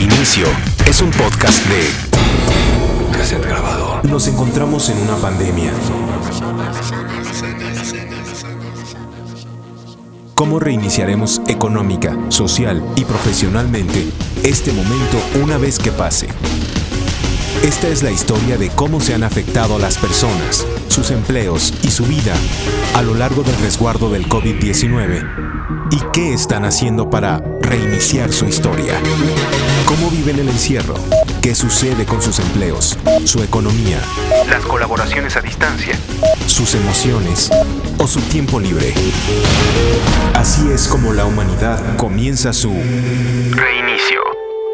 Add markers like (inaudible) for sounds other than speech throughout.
Reinicio es un podcast de Cassette grabado. Nos encontramos en una pandemia. ¿Cómo reiniciaremos económica, social y profesionalmente este momento una vez que pase? Esta es la historia de cómo se han afectado las personas, sus empleos y su vida a lo largo del resguardo del COVID-19 y qué están haciendo para reiniciar su historia. ¿Cómo viven el encierro? ¿Qué sucede con sus empleos, su economía, las colaboraciones a distancia, sus emociones o su tiempo libre? Así es como la humanidad comienza su reinicio.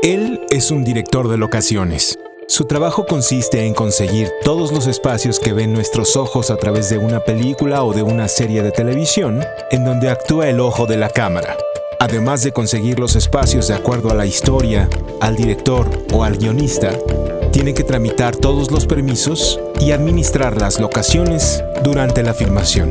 Él es un director de locaciones. Su trabajo consiste en conseguir todos los espacios que ven nuestros ojos a través de una película o de una serie de televisión en donde actúa el ojo de la cámara. Además de conseguir los espacios de acuerdo a la historia, al director o al guionista, tiene que tramitar todos los permisos y administrar las locaciones durante la filmación.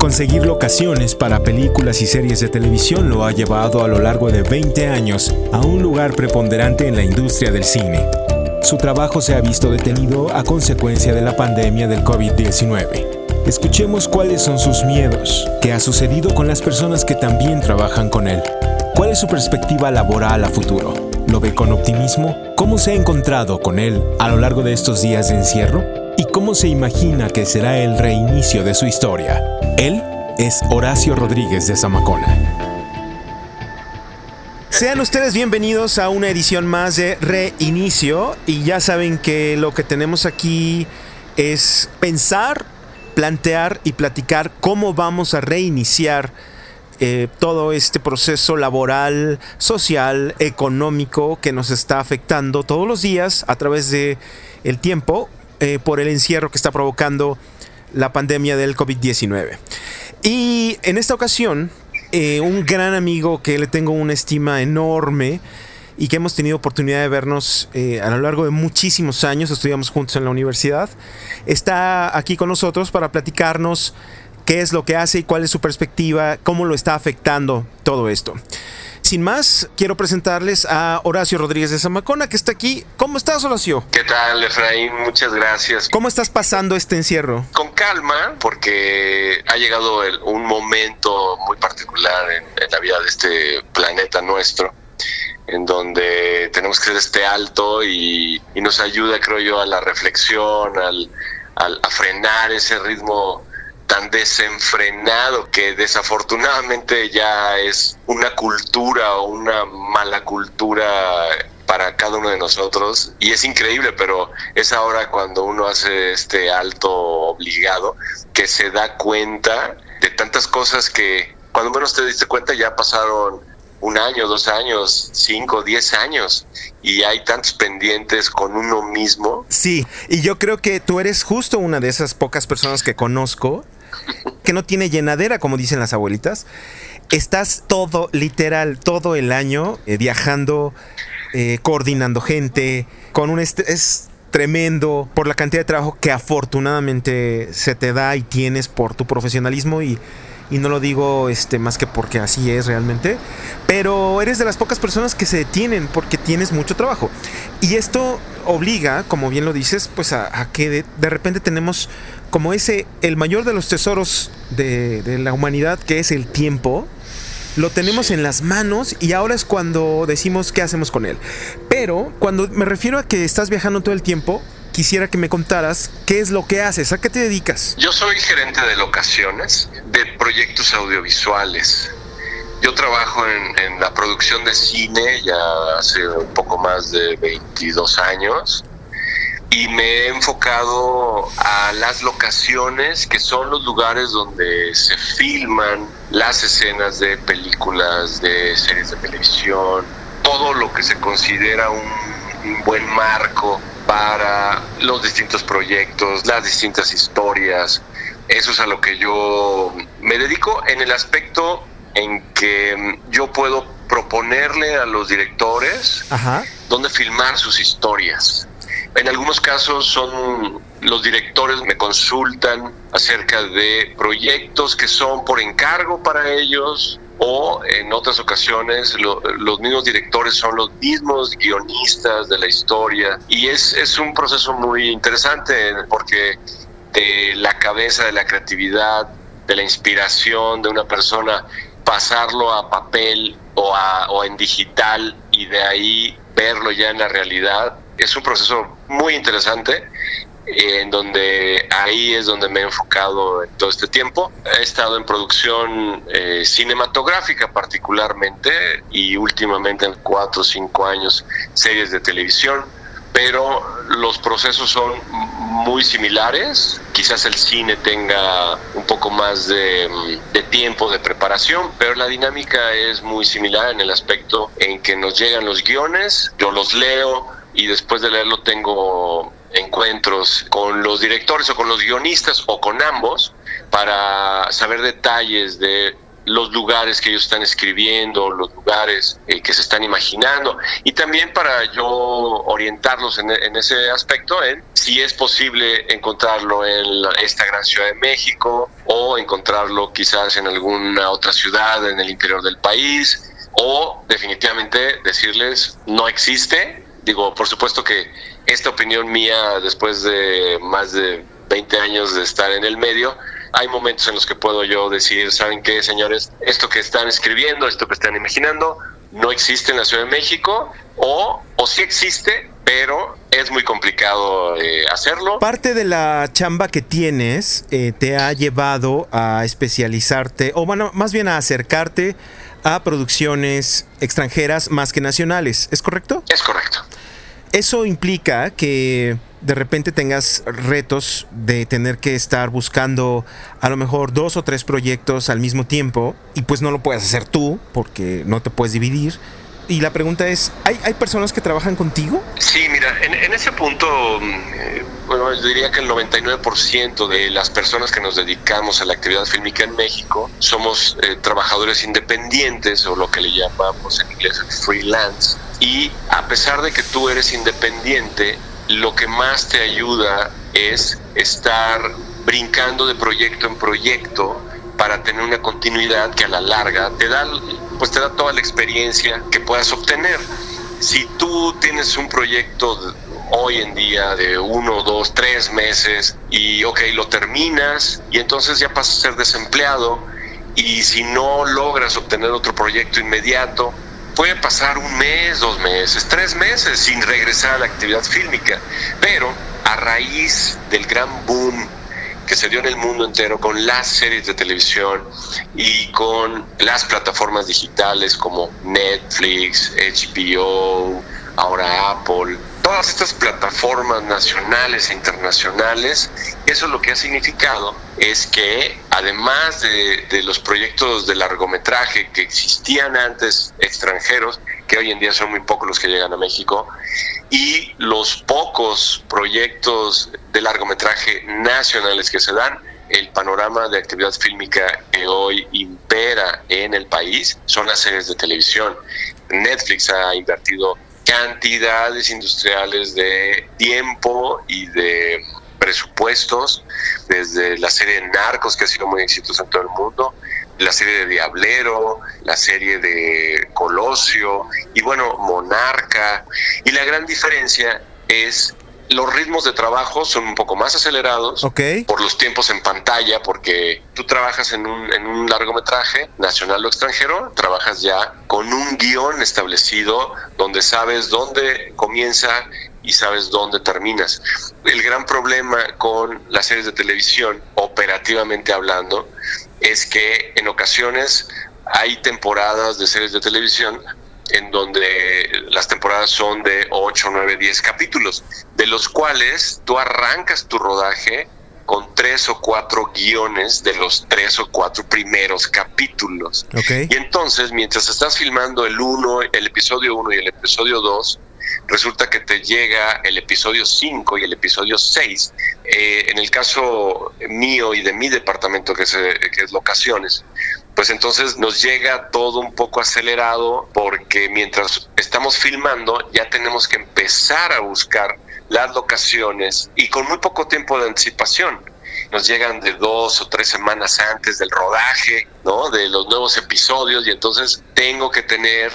Conseguir locaciones para películas y series de televisión lo ha llevado a lo largo de 20 años a un lugar preponderante en la industria del cine. Su trabajo se ha visto detenido a consecuencia de la pandemia del COVID-19. Escuchemos cuáles son sus miedos, qué ha sucedido con las personas que también trabajan con él, cuál es su perspectiva laboral a futuro, lo ve con optimismo, cómo se ha encontrado con él a lo largo de estos días de encierro y cómo se imagina que será el reinicio de su historia. Él es Horacio Rodríguez de Zamacona. Sean ustedes bienvenidos a una edición más de Reinicio y ya saben que lo que tenemos aquí es pensar, plantear y platicar cómo vamos a reiniciar eh, todo este proceso laboral, social, económico que nos está afectando todos los días a través de el tiempo eh, por el encierro que está provocando la pandemia del COVID-19. Y en esta ocasión eh, un gran amigo que le tengo una estima enorme y que hemos tenido oportunidad de vernos eh, a lo largo de muchísimos años, estudiamos juntos en la universidad, está aquí con nosotros para platicarnos qué es lo que hace y cuál es su perspectiva, cómo lo está afectando todo esto. Sin más, quiero presentarles a Horacio Rodríguez de Zamacona, que está aquí. ¿Cómo estás, Horacio? ¿Qué tal, Efraín? Muchas gracias. ¿Cómo estás pasando este encierro? Con calma, porque ha llegado un momento muy particular en, la vida de este planeta nuestro en donde tenemos que hacer este alto y, nos ayuda, creo yo, a la reflexión, al, a frenar ese ritmo tan desenfrenado que desafortunadamente ya es una cultura o una mala cultura para cada uno de nosotros y es increíble, pero es ahora cuando uno hace este alto obligado que se da cuenta de tantas cosas que cuando menos te diste cuenta ya pasaron un año, dos años, cinco, diez años y hay tantos pendientes con uno mismo. Sí, y yo creo que tú eres justo una de esas pocas personas que conozco que no tiene llenadera, como dicen las abuelitas. Estás todo, literal, todo el año eh, viajando, eh, coordinando gente, con un estrés tremendo por la cantidad de trabajo que afortunadamente se te da y tienes por tu profesionalismo y y no lo digo este más que porque así es realmente, pero eres de las pocas personas que se detienen porque tienes mucho trabajo. Y esto obliga, como bien lo dices, pues a, que de, repente tenemos como ese, el mayor de los tesoros de, de la humanidad, que es el tiempo, lo tenemos en las manos y ahora es cuando decimos qué hacemos con él. Pero cuando me refiero a que estás viajando todo el tiempo, quisiera que me contaras qué es lo que haces, a qué te dedicas. Yo soy gerente de locaciones, de proyectos audiovisuales. Yo trabajo en, la producción de cine ya hace un poco más de 22 años y me he enfocado a las locaciones que son los lugares donde se filman las escenas de películas, de series de televisión, todo lo que se considera un buen marco para los distintos proyectos, las distintas historias. Eso es a lo que yo me dedico en el aspecto en que yo puedo proponerle a los directores dónde filmar sus historias. En algunos casos son los directores me consultan acerca de proyectos que son por encargo para ellos o en otras ocasiones los mismos directores son los mismos guionistas de la historia y es, es un proceso muy interesante porque de la cabeza de la creatividad, de la inspiración de una persona, pasarlo a papel o, a, o en digital y de ahí verlo ya en la realidad, es un proceso muy interesante en donde ahí es donde me he enfocado en todo este tiempo. He estado en producción eh, cinematográfica particularmente y últimamente en cuatro o cinco años series de televisión, pero los procesos son muy similares. Quizás el cine tenga un poco más de, de tiempo de preparación, pero la dinámica es muy similar en el aspecto en que nos llegan los guiones, yo los leo, y después de leerlo tengo encuentros con los directores o con los guionistas o con ambos para saber detalles de los lugares que ellos están escribiendo, los lugares eh, que se están imaginando. Y también para yo orientarlos en, ese aspecto, en si es posible encontrarlo en esta gran ciudad de México o encontrarlo quizás en alguna otra ciudad en el interior del país o definitivamente decirles no existe. Digo, por supuesto que esta opinión mía, después de más de 20 años de estar en el medio, hay momentos en los que puedo yo decir, ¿saben qué, señores? Esto que están escribiendo, esto que están imaginando, no existe en la Ciudad de México, o, o sí existe, pero es muy complicado eh, hacerlo. Parte de la chamba que tienes eh, te ha llevado a especializarte, o bueno, más bien a acercarte a producciones extranjeras más que nacionales, ¿es correcto? Es correcto. Eso implica que de repente tengas retos de tener que estar buscando a lo mejor dos o tres proyectos al mismo tiempo y pues no lo puedes hacer tú porque no te puedes dividir. Y la pregunta es, ¿hay, hay personas que trabajan contigo? Sí, mira, en, ese punto, eh, bueno, yo diría que el 99% de las personas que nos dedicamos a la actividad fílmica en México somos eh, trabajadores independientes o lo que le llamamos en inglés freelance. Y a pesar de que tú eres independiente, lo que más te ayuda es estar brincando de proyecto en proyecto para tener una continuidad que a la larga te da, pues te da toda la experiencia que puedas obtener. Si tú tienes un proyecto hoy en día de uno, dos, tres meses y ok, lo terminas y entonces ya pasas a ser desempleado y si no logras obtener otro proyecto inmediato, puede pasar un mes, dos meses, tres meses sin regresar a la actividad fílmica, pero a raíz del gran boom que se dio en el mundo entero con las series de televisión y con las plataformas digitales como Netflix, HBO, ahora Apple, todas estas plataformas nacionales e internacionales, eso lo que ha significado es que además de, de, los proyectos de largometraje que existían antes extranjeros, que hoy en día son muy pocos los que llegan a México, y los pocos proyectos de largometraje nacionales que se dan, el panorama de actividad fílmica que hoy impera en el país son las series de televisión. Netflix ha invertido cantidades industriales de tiempo y de presupuestos, desde la serie de Narcos, que ha sido muy exitosa en todo el mundo, la serie de Diablero, la serie de Colosio y bueno, Monarca. Y la gran diferencia es los ritmos de trabajo son un poco más acelerados por los tiempos en pantalla, porque tú trabajas en un, en un largometraje, nacional o extranjero, trabajas ya con un guion establecido donde sabes dónde comienza y sabes dónde terminas. El gran problema con las series de televisión, operativamente hablando, es que en ocasiones hay temporadas de series de televisión en donde las temporadas son de 8, 9, 10 capítulos, de los cuales tú arrancas tu rodaje con tres o cuatro guiones de los tres o cuatro primeros capítulos. Y entonces, mientras estás filmando el uno, el episodio 1 y el episodio 2, resulta que te llega el episodio 5 y el episodio 6. Eh, en el caso mío y de mi departamento, que es, eh, que es locaciones, pues entonces nos llega todo un poco acelerado porque mientras estamos filmando ya tenemos que empezar a buscar las locaciones y con muy poco tiempo de anticipación. nos llegan de dos o tres semanas antes del rodaje, ¿no? De los nuevos episodios y entonces tengo que tener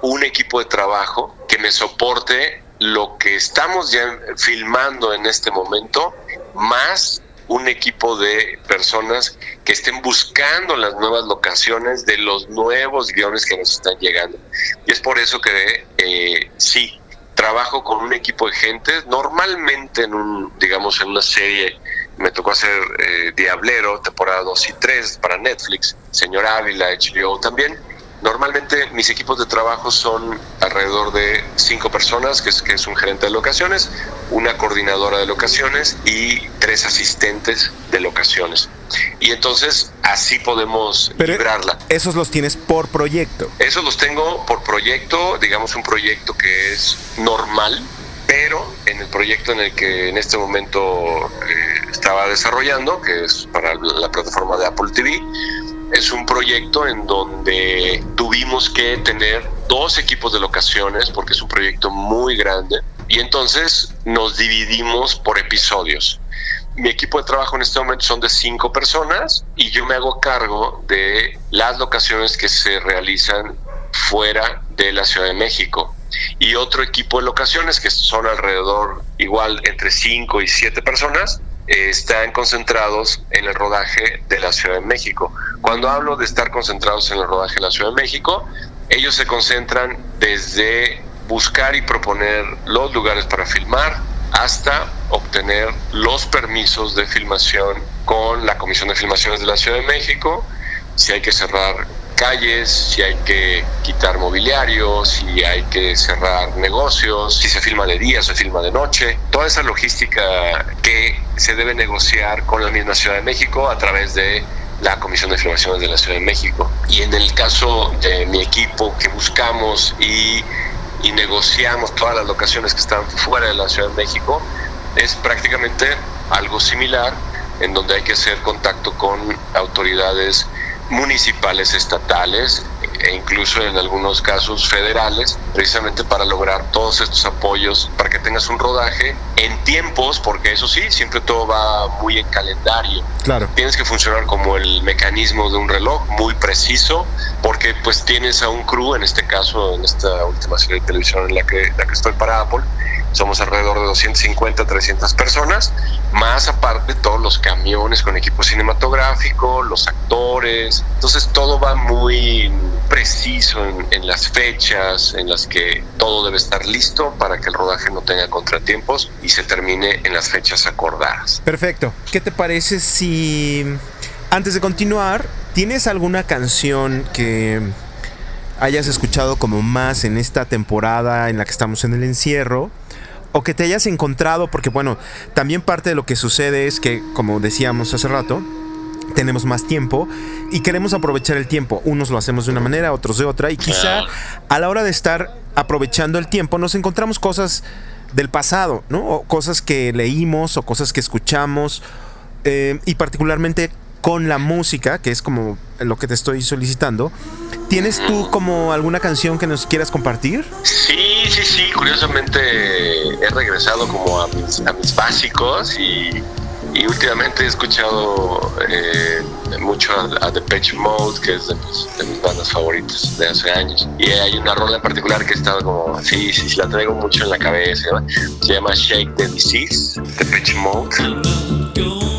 un equipo de trabajo que me soporte lo que estamos ya filmando en este momento, más un equipo de personas que estén buscando las nuevas locaciones de los nuevos guiones que nos están llegando. Y es por eso que eh, sí, trabajo con un equipo de gente, normalmente en un, digamos, en una serie me tocó hacer eh, Diablero, temporada 2 y 3 para Netflix, Señor Ávila, HBO también, Normalmente mis equipos de trabajo son alrededor de cinco personas, que es, que es un gerente de locaciones, una coordinadora de locaciones y tres asistentes de locaciones. Y entonces así podemos Pero librarla. Esos los tienes por proyecto. Esos los tengo por proyecto, digamos un proyecto que es normal, pero en el proyecto en el que en este momento eh, estaba desarrollando, que es para la plataforma de Apple TV, es un proyecto en donde tuvimos que tener dos equipos de locaciones porque es un proyecto muy grande y entonces nos dividimos por episodios. Mi equipo de trabajo en este momento son de cinco personas y yo me hago cargo de las locaciones que se realizan fuera de la Ciudad de México y otro equipo de locaciones que son alrededor igual entre cinco y siete personas eh, están concentrados en el rodaje de la Ciudad de México. Cuando hablo de estar concentrados en el rodaje de la Ciudad de México, ellos se concentran desde buscar y proponer los lugares para filmar hasta obtener los permisos de filmación con la Comisión de Filmaciones de la Ciudad de México, si hay que cerrar calles, si hay que quitar mobiliario, si hay que cerrar negocios, si se filma de día, se filma de noche, toda esa logística que se debe negociar con la misma Ciudad de México a través de la Comisión de Filmaciones de la Ciudad de México. Y en el caso de mi equipo que buscamos y, y negociamos todas las locaciones que están fuera de la Ciudad de México, es prácticamente algo similar en donde hay que hacer contacto con autoridades municipales, estatales e incluso en algunos casos federales, precisamente para lograr todos estos apoyos, para que tengas un rodaje en tiempos, porque eso sí, siempre todo va muy en calendario. Claro. Tienes que funcionar como el mecanismo de un reloj, muy preciso, porque pues tienes a un crew, en este caso, en esta última serie de televisión en la que, la que estoy para Apple, somos alrededor de 250, 300 personas, más aparte todos los camiones con equipo cinematográfico, los actores. Entonces todo va muy preciso en, en, las fechas en las que todo debe estar listo para que el rodaje no tenga contratiempos y se termine en las fechas acordadas. Perfecto. ¿Qué te parece si antes de continuar tienes alguna canción que hayas escuchado como más en esta temporada en la que estamos en el encierro? o que te hayas encontrado, porque bueno, también parte de lo que sucede es que, como decíamos hace rato, tenemos más tiempo y queremos aprovechar el tiempo. Unos lo hacemos de una manera, otros de otra, y quizá a la hora de estar aprovechando el tiempo nos encontramos cosas del pasado, ¿no? O cosas que leímos o cosas que escuchamos, eh, y particularmente con la música, que es como lo que te estoy solicitando. ¿Tienes tú como alguna canción que nos quieras compartir? Sí, sí, sí. Curiosamente he regresado como a mis, a mis básicos y, y, últimamente he escuchado eh, mucho a, a Depeche Mode, que es de mis, bandas favoritas de hace años. Y hay una rola en particular que he estado como, sí, sí, sí, la traigo mucho en la cabeza. Se llama Shake the Disease, Depeche Mode.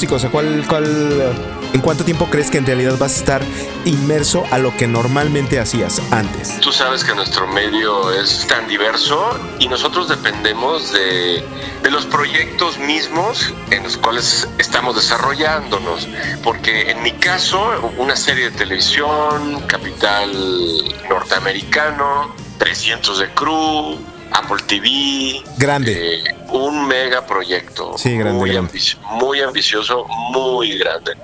Pronóstico? O sea, ¿cuál, cuál, ¿en cuánto tiempo crees que en realidad vas a estar inmerso a lo que normalmente hacías antes? Tú sabes que nuestro medio es tan diverso y nosotros dependemos de, de los proyectos mismos en los cuales estamos desarrollándonos. Porque en mi caso, una serie de televisión, Capital Norteamericano, 300 de Crew, Apple TV. Grande. Eh, un mega proyecto. Sí, grande, muy, grande. ambici- muy ambicioso, muy grande.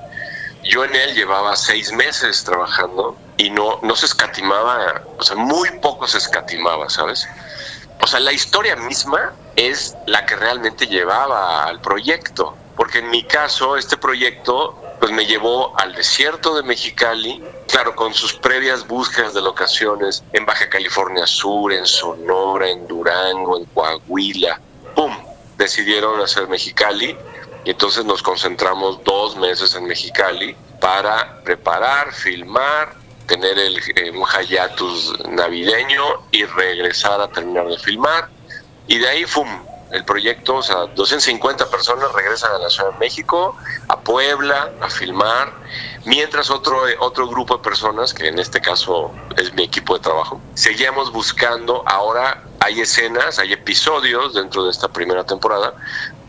Yo en él llevaba seis meses trabajando y no, no se escatimaba, o sea, muy poco se escatimaba, ¿sabes? O sea, la historia misma es la que realmente llevaba al proyecto. Porque en mi caso, este proyecto pues me llevó al desierto de Mexicali, claro, con sus previas búsquedas de locaciones en Baja California Sur, en Sonora, en Durango, en Coahuila. ¡Pum! Decidieron hacer Mexicali y entonces nos concentramos dos meses en Mexicali para preparar, filmar, tener el, eh, un hiatus navideño y regresar a terminar de filmar. Y de ahí, ¡fum! El proyecto, o sea, 250 personas regresan a la Ciudad de México, a Puebla, a filmar, mientras otro, otro grupo de personas, que en este caso es mi equipo de trabajo, seguíamos buscando, ahora hay escenas, hay episodios dentro de esta primera temporada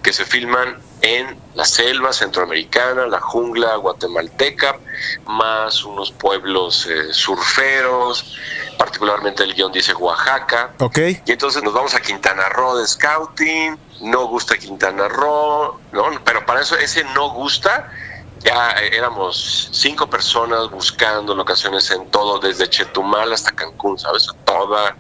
que se filman en la selva centroamericana, la jungla guatemalteca, más unos pueblos eh, surferos, particularmente el guion dice Oaxaca. Ok. Y entonces nos vamos a Quintana Roo de scouting, no gusta Quintana Roo, ¿no? Pero para eso ese no gusta, ya eh, éramos cinco personas buscando locaciones en todo, desde Chetumal hasta Cancún, ¿sabes? Toda,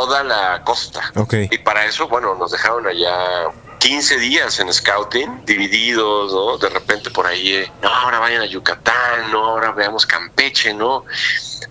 toda la costa. Ok. Y para eso, bueno, nos dejaron allá 15 días en scouting, divididos, ¿no? De repente por ahí, eh, no, ahora vayan a Yucatán, no, ahora veamos Campeche, ¿no?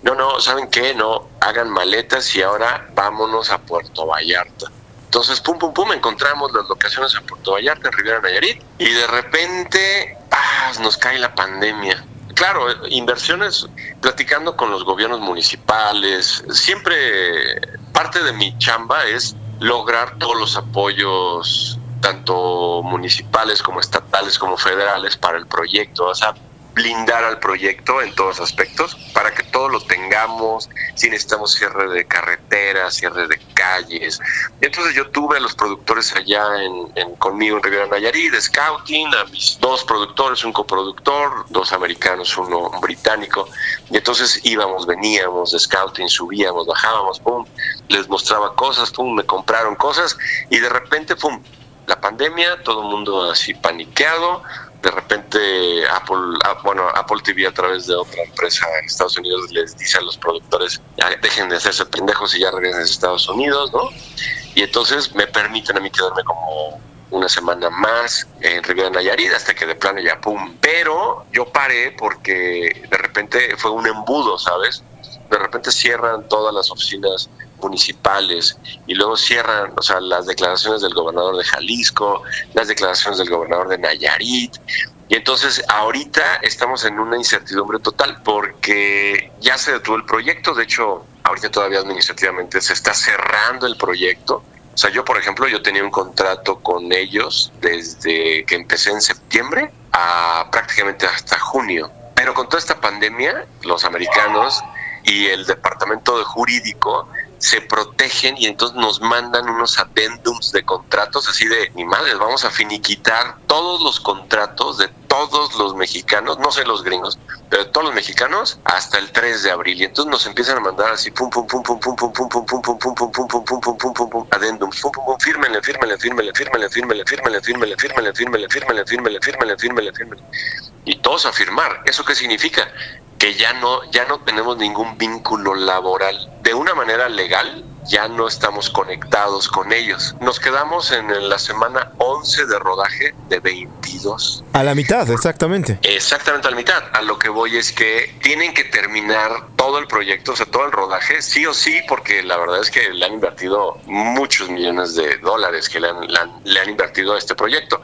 No, no, ¿saben qué? No, hagan maletas y ahora vámonos a Puerto Vallarta. Entonces, pum, pum, pum, encontramos las locaciones en Puerto Vallarta, en Riviera Nayarit, y de repente, ¡paz! nos cae la pandemia. Claro, eh, inversiones, platicando con los gobiernos municipales, siempre parte de mi chamba es lograr todos los apoyos, tanto municipales como estatales como federales, para el proyecto. O sea, blindar al proyecto en todos aspectos para que todo lo tengamos, si necesitamos cierre de carreteras, cierre de calles. Entonces yo tuve a los productores allá en, en- conmigo en Riviera Nayarit, de Scouting, a mis dos productores, un coproductor, dos americanos, uno británico. Y entonces íbamos, veníamos de Scouting, subíamos, bajábamos, pum, les mostraba cosas, pum, me compraron cosas y de repente, pum, la pandemia, todo el mundo así paniqueado. De repente Apple, ah, bueno, Apple TV a través de otra empresa en Estados Unidos les dice a los productores, dejen de hacerse pendejos y ya regresen a Estados Unidos, ¿no? Y entonces me permiten a mí quedarme como una semana más en Riviera Nayarit hasta que de plano ya pum. Pero yo paré porque de repente fue un embudo, ¿sabes? De repente cierran todas las oficinas municipales y luego cierran, o sea, las declaraciones del gobernador de Jalisco, las declaraciones del gobernador de Nayarit. Y entonces ahorita estamos en una incertidumbre total porque ya se detuvo el proyecto, de hecho ahorita todavía administrativamente se está cerrando el proyecto. O sea, yo por ejemplo, yo tenía un contrato con ellos desde que empecé en septiembre a prácticamente hasta junio. Pero con toda esta pandemia, los americanos y el departamento de jurídico se protegen y entonces nos mandan unos addendums de contratos así de ni madres, vamos a finiquitar todos los contratos de todos los mexicanos, no sé los gringos, pero de todos los mexicanos hasta el 3 de abril. Y entonces nos empiezan a mandar así pum pum pum pum pum pum pum pum pum pum pum pum pum pum pum pum pum pum pum addendums, pum pum pum fírmenle, fírmenle, fírmenle, fírmenle, fírmenle, fírmenle, fírmenle, fírmenle, fírmenle, fírmenle, fírmenle, fírmenle, fírmenle, fírmenle. Y todos a firmar. ¿Eso qué significa? Que ya no ya no tenemos ningún vínculo laboral de una manera legal ya no estamos conectados con ellos. Nos quedamos en la semana 11 de rodaje de 22. A la mitad, exactamente. Exactamente a la mitad. A lo que voy es que tienen que terminar todo el proyecto, o sea, todo el rodaje, sí o sí, porque la verdad es que le han invertido muchos millones de dólares que le han, le han, le han invertido a este proyecto.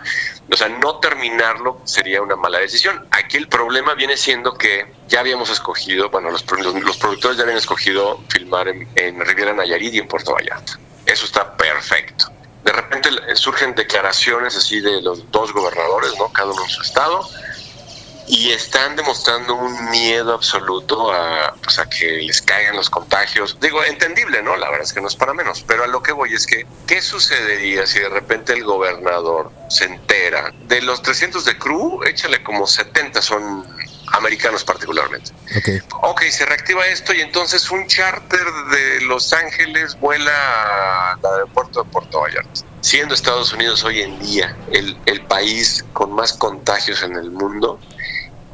O sea, no terminarlo sería una mala decisión. Aquí el problema viene siendo que ya habíamos escogido, bueno, los, los, los productores ya habían escogido filmar en, en Riviera Nayarit y en Puerto Vallarta. Eso está perfecto. de repente surgen declaraciones así de los dos gobernadores, ¿no? Cada uno en su estado, y están demostrando un miedo absoluto a, pues, a que les caigan los contagios. Digo, entendible, ¿no? La verdad es que no es para menos, pero a lo que voy es que, ¿qué sucedería si de repente el gobernador se entera? De los 300 de crew, échale como 70 son americanos particularmente. Okay. ok, se reactiva esto y entonces un charter de Los Ángeles vuela al aeropuerto de Puerto Vallarta. Siendo Estados Unidos hoy en día el, el país con más contagios en el mundo,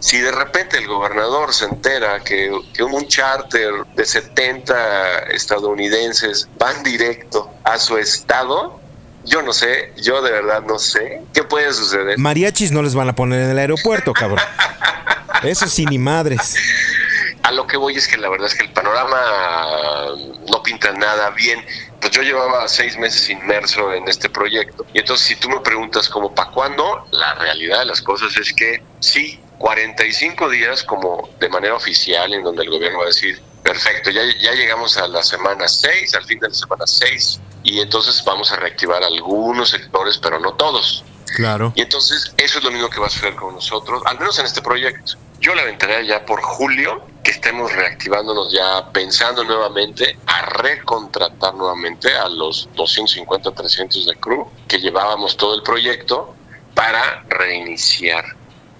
si de repente el gobernador se entera que, que, un charter de 70 estadounidenses van directo a su estado, yo no sé, yo de verdad no sé qué puede suceder. Mariachis no les van a poner en el aeropuerto, cabrón. Eso sí, ni madres. A lo que voy es que la verdad es que el panorama no pinta nada bien. Pues yo llevaba seis meses inmerso en este proyecto. Y entonces si tú me preguntas como para cuándo, la realidad de las cosas es que sí, 45 días como de manera oficial en donde el gobierno va a decir, perfecto, ya, ya llegamos a la semana 6, al fin de la semana 6, y entonces vamos a reactivar algunos sectores, pero no todos. Claro. Y entonces eso es lo mismo que va a suceder con nosotros, al menos en este proyecto. Yo le aventaría ya por julio que estemos reactivándonos ya pensando nuevamente a recontratar nuevamente a los 250, 300 de crew que llevábamos todo el proyecto para reiniciar.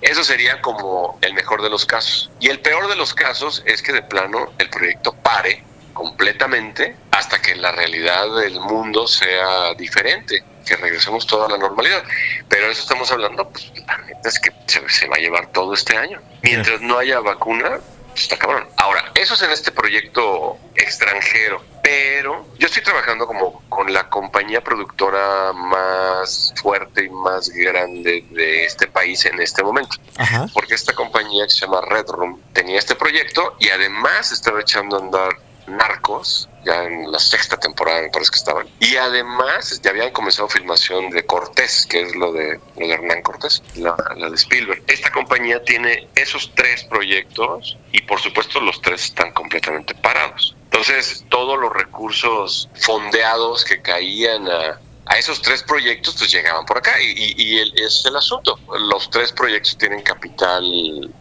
Eso sería como el mejor de los casos. Y el peor de los casos es que de plano el proyecto pare completamente hasta que la realidad del mundo sea diferente, que regresemos toda a la normalidad. Pero eso estamos hablando, pues la neta es que se, va a llevar todo este año. Mientras no haya vacuna, pues, está cabrón. Ahora, eso es en este proyecto extranjero, pero yo estoy trabajando como con la compañía productora más fuerte y más grande de este país en este momento. Ajá. Porque esta compañía que se llama Red Room tenía este proyecto y además estaba echando a andar Narcos, ya en la sexta temporada me parece que estaban. Y además ya habían comenzado filmación de Cortés, que es lo de, lo de Hernán Cortés, la, la, de Spielberg. Esta compañía tiene esos tres proyectos y por supuesto los tres están completamente parados. Entonces todos los recursos fondeados que caían a, a esos tres proyectos pues llegaban por acá y, y, y es el asunto. Los tres proyectos tienen capital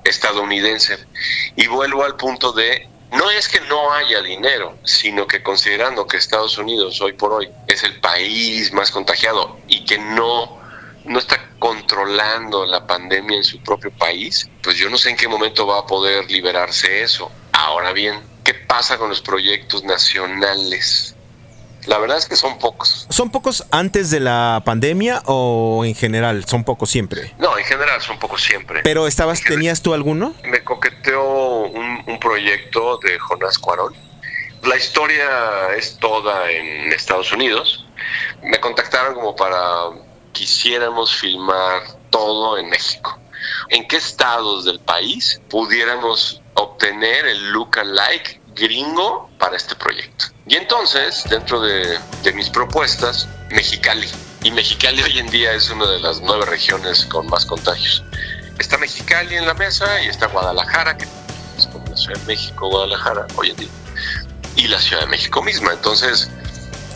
estadounidense. Y vuelvo al punto de no es que no haya dinero, sino que considerando que Estados Unidos hoy por hoy es el país más contagiado y que no, no está controlando la pandemia en su propio país, pues yo no sé en qué momento va a poder liberarse eso. Ahora bien, ¿qué pasa con los proyectos nacionales? La verdad es que son pocos. ¿Son pocos antes de la pandemia o en general? ¿Son pocos siempre? No, en general son pocos siempre. ¿Pero estabas, tenías tú alguno? Me coqueteó un, un proyecto de Jonás Cuarón. La historia es toda en Estados Unidos. Me contactaron como para quisiéramos filmar todo en México. ¿En qué estados del país pudiéramos obtener el look alike gringo para este proyecto? Y entonces, dentro de, de, mis propuestas, Mexicali. Y Mexicali hoy en día es una de las nueve regiones con más contagios. Está Mexicali en la mesa y está Guadalajara, que es como la Ciudad de México, Guadalajara, hoy en día. Y la Ciudad de México misma. Entonces,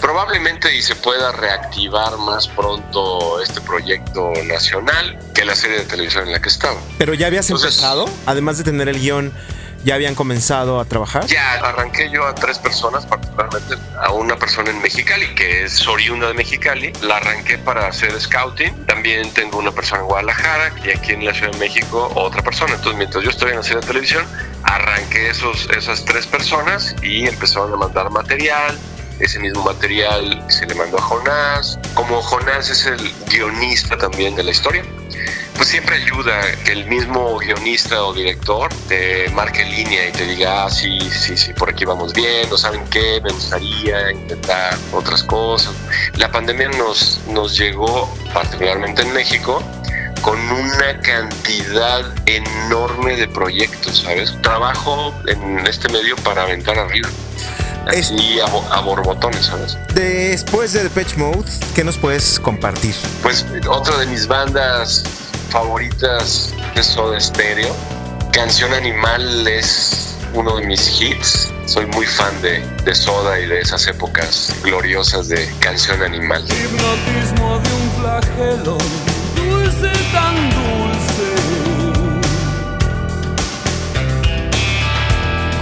probablemente y se pueda reactivar más pronto este proyecto nacional que la serie de televisión en la que estaba. Pero ya habías Entonces, empezado, además de tener el guion ¿Ya habían comenzado a trabajar? Ya, arranqué yo a tres personas, particularmente a una persona en Mexicali, que es oriunda de Mexicali. La arranqué para hacer scouting. También tengo una persona en Guadalajara y aquí en la Ciudad de México otra persona. Entonces, mientras yo estoy en la serie de televisión, arranqué esos, esas tres personas y empezaron a mandar material. Ese mismo material se le mandó a Jonás. Como Jonás es el guionista también de la historia, pues siempre ayuda que el mismo guionista o director te marque línea y te diga, ah, sí, sí, sí, por aquí vamos bien, no saben qué, me gustaría intentar otras cosas. La pandemia nos, nos llegó, particularmente en México, con una cantidad enorme de proyectos, ¿sabes? Trabajo en este medio para aventar arriba. Así a, a, borbotones, ¿sabes? Después de Depeche Mode, ¿qué nos puedes compartir? Pues otra de mis bandas favoritas de Soda Stereo. Canción Animal es uno de mis hits. Soy muy fan de, de Soda y de esas épocas gloriosas de canción animal. Hipnotismo de un flagelo, dulce tan dulce.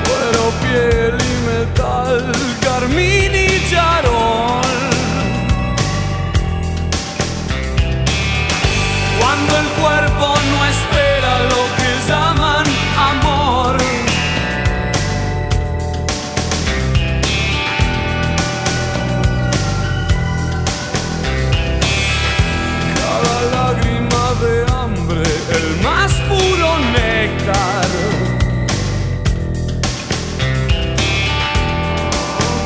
Cuero, piel y metal, carmín y charol. Cuando el cuerpo no espera lo que llaman amor. Cada lágrima de hambre, el más puro néctar.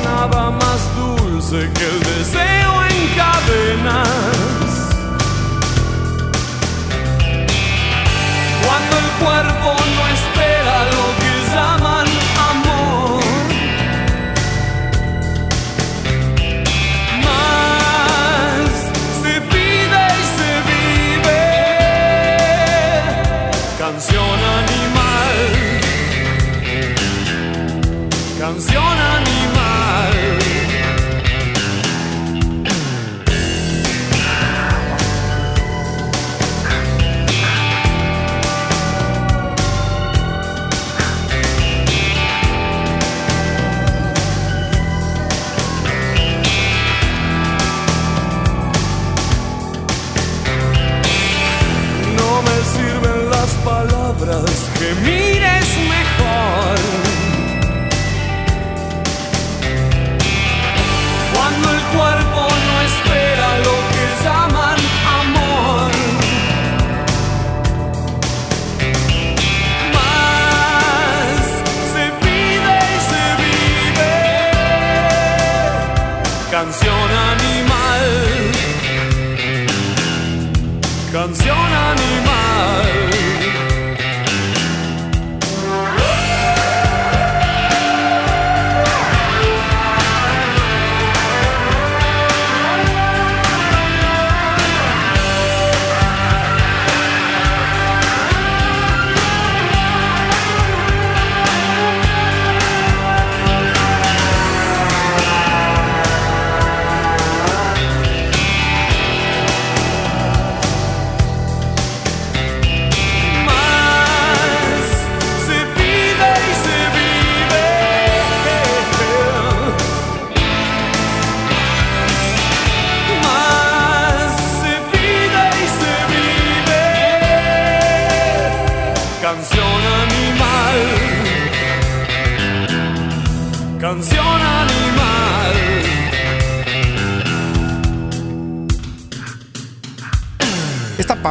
Nada más dulce que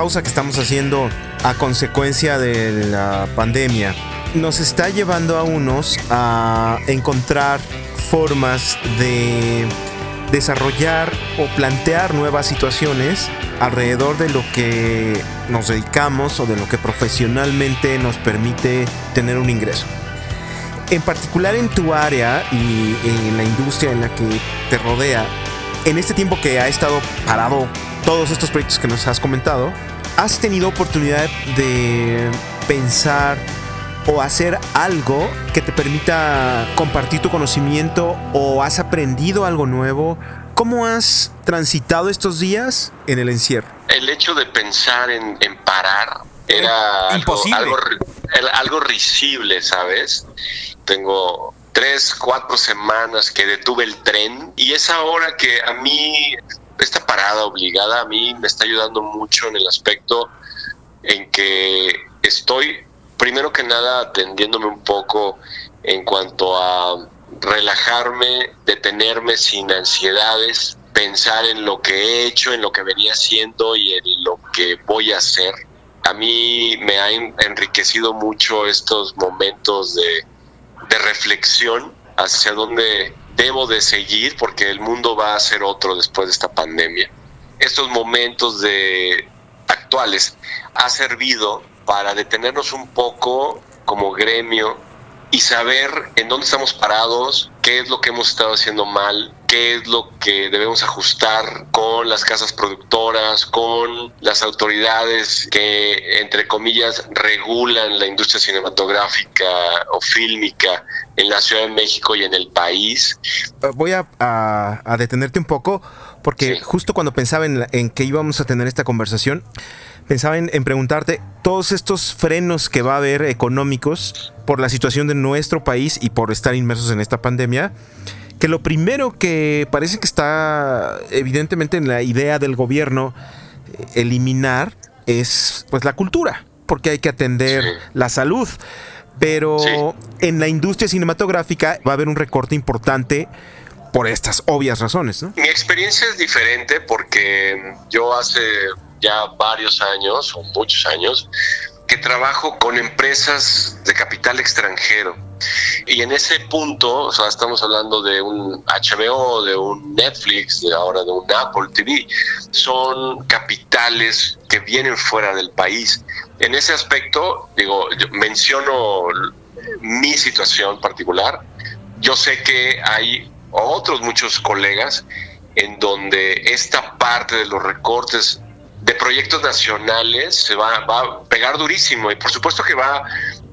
pausa que estamos haciendo a consecuencia de la pandemia nos está llevando a unos a encontrar formas de desarrollar o plantear nuevas situaciones alrededor de lo que nos dedicamos o de lo que profesionalmente nos permite tener un ingreso. En particular en tu área y en la industria en la que te rodea, en este tiempo que ha estado parado todos estos proyectos que nos has comentado, ¿has tenido oportunidad de pensar o hacer algo que te permita compartir tu conocimiento o has aprendido algo nuevo? ¿Cómo has transitado estos días en el encierro? El hecho de pensar en, en parar era algo, Imposible. algo, algo risible, ¿sabes? Tengo tres, cuatro semanas que detuve el tren y es ahora que a mí esta parada obligada a mí me está ayudando mucho en el aspecto en que estoy primero que nada atendiéndome un poco en cuanto a relajarme, detenerme sin ansiedades, pensar en lo que he hecho, en lo que venía haciendo y en lo que voy a hacer. A mí me ha en- enriquecido mucho estos momentos de, de reflexión hacia dónde debo de seguir porque el mundo va a ser otro después de esta pandemia. Estos momentos de actuales ha servido para detenernos un poco como gremio y saber en dónde estamos parados, qué es lo que hemos estado haciendo mal, qué es lo que debemos ajustar con las casas productoras, con las autoridades que, entre comillas, regulan la industria cinematográfica o fílmica en la Ciudad de México y en el país. Eh, voy a, detenerte un poco porque justo cuando pensaba en, en que íbamos a tener esta conversación, pensaba en, preguntarte, todos estos frenos que va a haber económicos por la situación de nuestro país y por estar inmersos en esta pandemia, que lo primero que parece que está evidentemente en la idea del gobierno eh, eliminar es pues la cultura, porque hay que atender la salud. Pero en la industria cinematográfica va a haber un recorte importante por estas obvias razones. Mi experiencia es diferente porque yo hace ya varios años o muchos años que trabajo con empresas de capital extranjero. Y en ese punto, o sea, estamos hablando de un HBO, de un Netflix, de ahora de un Apple TV, son capitales que vienen fuera del país. En ese aspecto, digo, menciono mi situación particular. Yo sé que hay otros muchos colegas en donde esta parte de los recortes de proyectos nacionales se va, a pegar durísimo y por supuesto que va,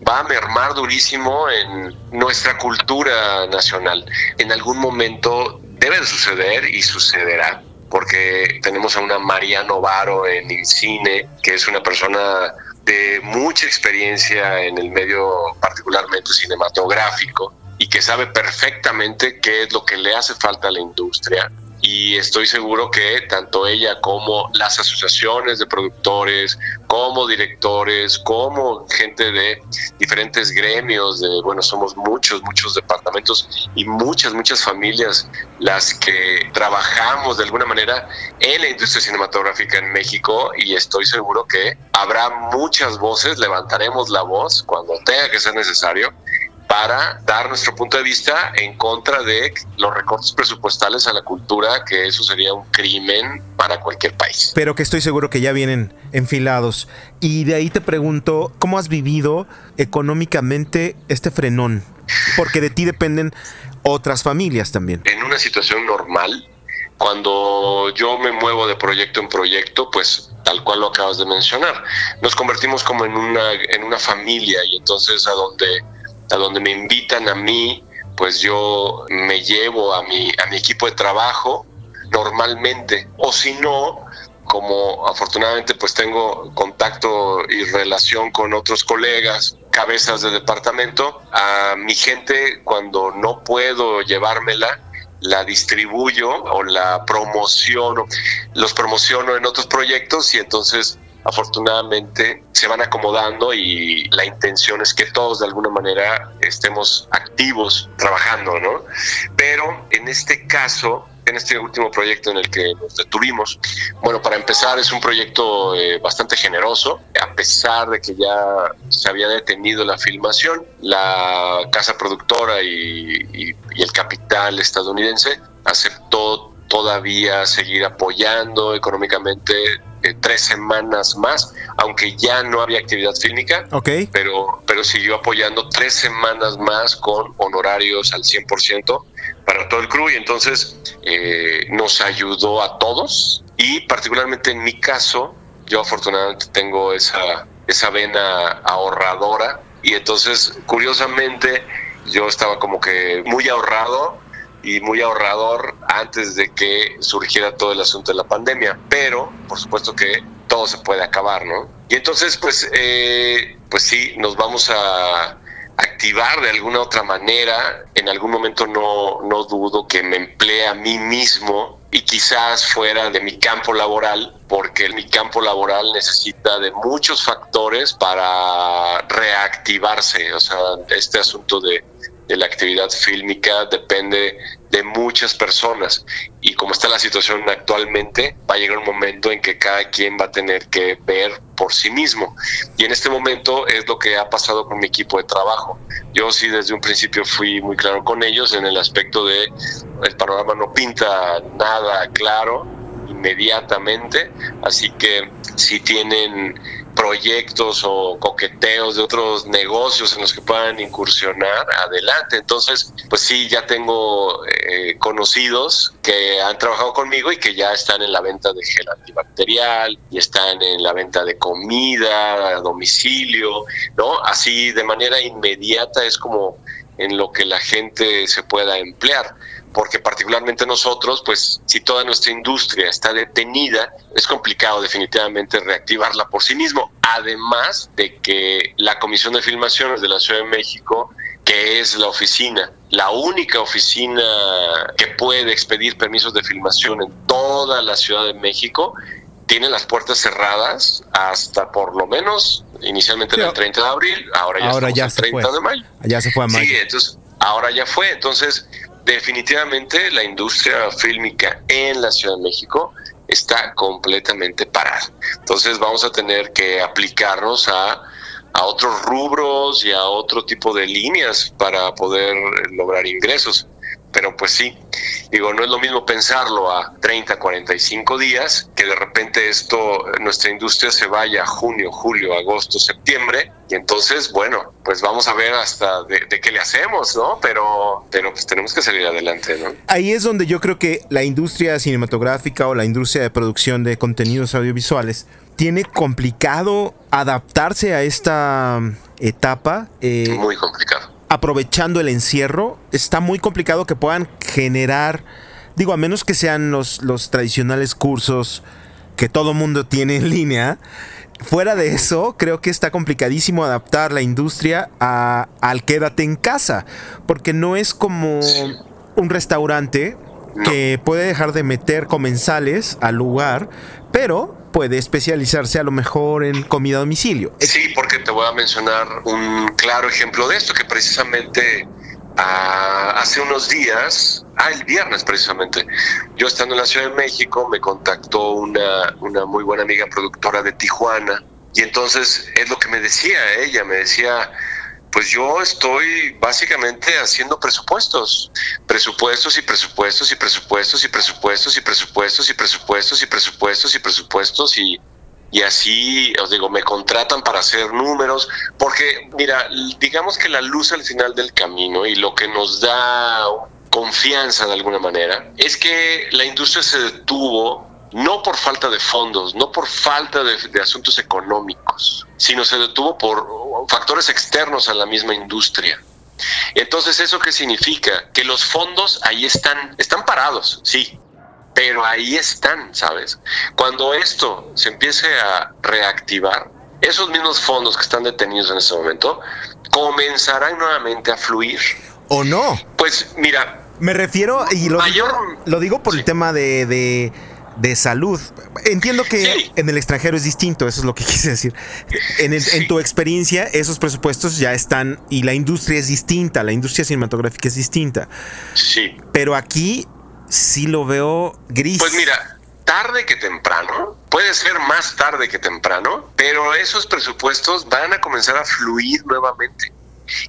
va a mermar durísimo en nuestra cultura nacional. En algún momento debe de suceder y sucederá porque tenemos a una María Novaro en el cine, que es una persona de mucha experiencia en el medio particularmente cinematográfico y que sabe perfectamente qué es lo que le hace falta a la industria y estoy seguro que tanto ella como las asociaciones de productores, como directores, como gente de diferentes gremios, de bueno, somos muchos, muchos departamentos y muchas, muchas familias las que trabajamos de alguna manera en la industria cinematográfica en México y estoy seguro que habrá muchas voces, levantaremos la voz cuando tenga que ser necesario para dar nuestro punto de vista en contra de los recortes presupuestales a la cultura, que eso sería un crimen para cualquier país. Pero que estoy seguro que ya vienen enfilados. Y de ahí te pregunto, ¿cómo has vivido económicamente este frenón? Porque de ti dependen otras familias también. En una situación normal, cuando yo me muevo de proyecto en proyecto, pues tal cual lo acabas de mencionar, nos convertimos como en una, en una familia y entonces a donde a donde me invitan a mí, pues yo me llevo a mi, a mi equipo de trabajo normalmente, o si no, como afortunadamente pues tengo contacto y relación con otros colegas, cabezas de departamento, a mi gente cuando no puedo llevármela, la distribuyo o la promociono, los promociono en otros proyectos y entonces afortunadamente se van acomodando y la intención es que todos de alguna manera estemos activos trabajando, ¿no? Pero en este caso, en este último proyecto en el que nos detuvimos, bueno, para empezar es un proyecto eh, bastante generoso, a pesar de que ya se había detenido la filmación, la casa productora y el capital estadounidense aceptó todavía seguir apoyando económicamente tres semanas más, aunque ya no había actividad fílmica, okay. pero, pero siguió apoyando tres semanas más con honorarios al 100% para todo el crew y entonces eh, nos ayudó a todos y particularmente en mi caso, yo afortunadamente tengo esa, esa vena ahorradora y entonces curiosamente yo estaba como que muy ahorrado y muy ahorrador antes de que surgiera todo el asunto de la pandemia. Pero, por supuesto que todo se puede acabar, ¿no? Y entonces, pues, eh, pues sí, nos vamos a activar de alguna otra manera. En algún momento no, no dudo que me emplee a mí mismo y quizás fuera de mi campo laboral, porque mi campo laboral necesita de muchos factores para reactivarse. O sea, este asunto de de la actividad fílmica depende de muchas personas. Y como está la situación actualmente va a llegar un momento en que cada quien va a tener que ver por sí mismo. Y en este momento es lo que ha pasado con mi equipo de trabajo. Yo sí desde un principio fui muy claro con ellos en el aspecto de el panorama no pinta nada claro inmediatamente así que si tienen proyectos o coqueteos de otros negocios en los que puedan incursionar, adelante. Entonces, pues sí, ya tengo eh, conocidos que han trabajado conmigo y que ya están en la venta de gel antibacterial y están en la venta de comida a domicilio, ¿no? Así de manera inmediata es como en lo que la gente se pueda emplear porque particularmente nosotros, pues si toda nuestra industria está detenida, es complicado definitivamente reactivarla por sí mismo. Además de que la Comisión de Filmaciones de la Ciudad de México, que es la oficina, la única oficina que puede expedir permisos de filmación en toda la Ciudad de México, tiene las puertas cerradas hasta por lo menos inicialmente el 30 de abril, ahora ya ahora ya el 30 de mayo. Ya se fue a mayo. Sí, entonces ahora ya fue. Entonces, definitivamente la industria fílmica en la Ciudad de México está completamente parada. Entonces vamos a tener que aplicarnos a, a otros rubros y a otro tipo de líneas para poder lograr ingresos. Pero pues sí, digo, no es lo mismo pensarlo a 30, 45 días, que de repente esto, nuestra industria se vaya a junio, julio, agosto, septiembre, y entonces, bueno, pues vamos a ver hasta de, de qué le hacemos, ¿no? Pero, pero pues tenemos que salir adelante, ¿no? Ahí es donde yo creo que la industria cinematográfica o la industria de producción de contenidos audiovisuales tiene complicado adaptarse a esta etapa. eh, Muy complicado. Aprovechando el encierro, está muy complicado que puedan generar, digo, a menos que sean los, los tradicionales cursos que todo mundo tiene en línea. Fuera de eso, creo que está complicadísimo adaptar la industria a- al quédate en casa, porque no es como un restaurante que puede dejar de meter comensales al lugar, pero puede especializarse a lo mejor en comida a domicilio. Sí, porque te voy a mencionar un claro ejemplo de esto, que precisamente ah, hace unos días, ah, el viernes precisamente, yo estando en la Ciudad de México, me contactó una, una muy buena amiga productora de Tijuana, y entonces es lo que me decía ella, me decía, pues yo estoy básicamente haciendo presupuestos, presupuestos y presupuestos y presupuestos y presupuestos y presupuestos y presupuestos y presupuestos y presupuestos y y así, os digo, me contratan para hacer números, porque mira, digamos que la luz al final del camino y lo que nos da confianza de alguna manera es que la industria se detuvo no por falta de fondos, no por falta de, de asuntos económicos, sino se detuvo por factores externos a la misma industria. Entonces, ¿eso qué significa? Que los fondos ahí están, están parados, sí, pero ahí están, ¿sabes? Cuando esto se empiece a reactivar, esos mismos fondos que están detenidos en este momento comenzarán nuevamente a fluir. ¿O no? Pues mira, Me refiero, y lo, Mayor- digo, lo digo por el tema de, de, de salud. Entiendo que Sí. en el extranjero es distinto, eso es lo que (laughs) quise decir. En, el- en tu experiencia, esos presupuestos ya están y la industria es distinta, la industria cinematográfica es distinta. sí. Pero aquí sí lo veo gris. Pues mira, tarde que temprano, puede ser más tarde que temprano, pero esos presupuestos van a comenzar a fluir nuevamente.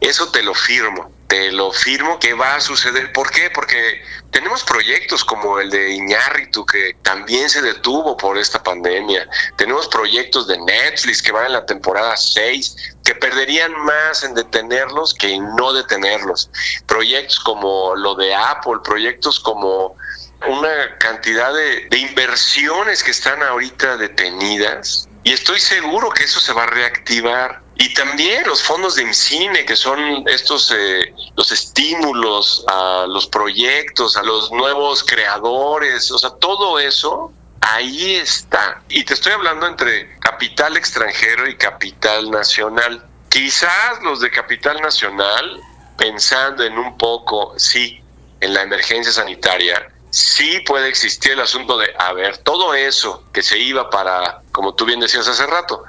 Eso te lo firmo, lo firmo que va a suceder. ¿Por qué? Porque tenemos proyectos como el de Iñárritu que también se detuvo por esta pandemia. Tenemos proyectos de Netflix que van en la temporada 6 que perderían más en detenerlos que en no detenerlos. Proyectos como lo de Apple, proyectos como una cantidad de inversiones que están ahorita detenidas y estoy seguro que eso se va a reactivar. Y también los fondos de IMCINE, que son estos eh, los estímulos a los proyectos, a los nuevos creadores, o sea, todo eso ahí está. Y te estoy hablando entre capital extranjero y capital nacional. Quizás los de capital nacional, pensando en un poco, sí, en la emergencia sanitaria, sí puede existir el asunto de, a ver, todo eso que se iba para, como tú bien decías hace rato,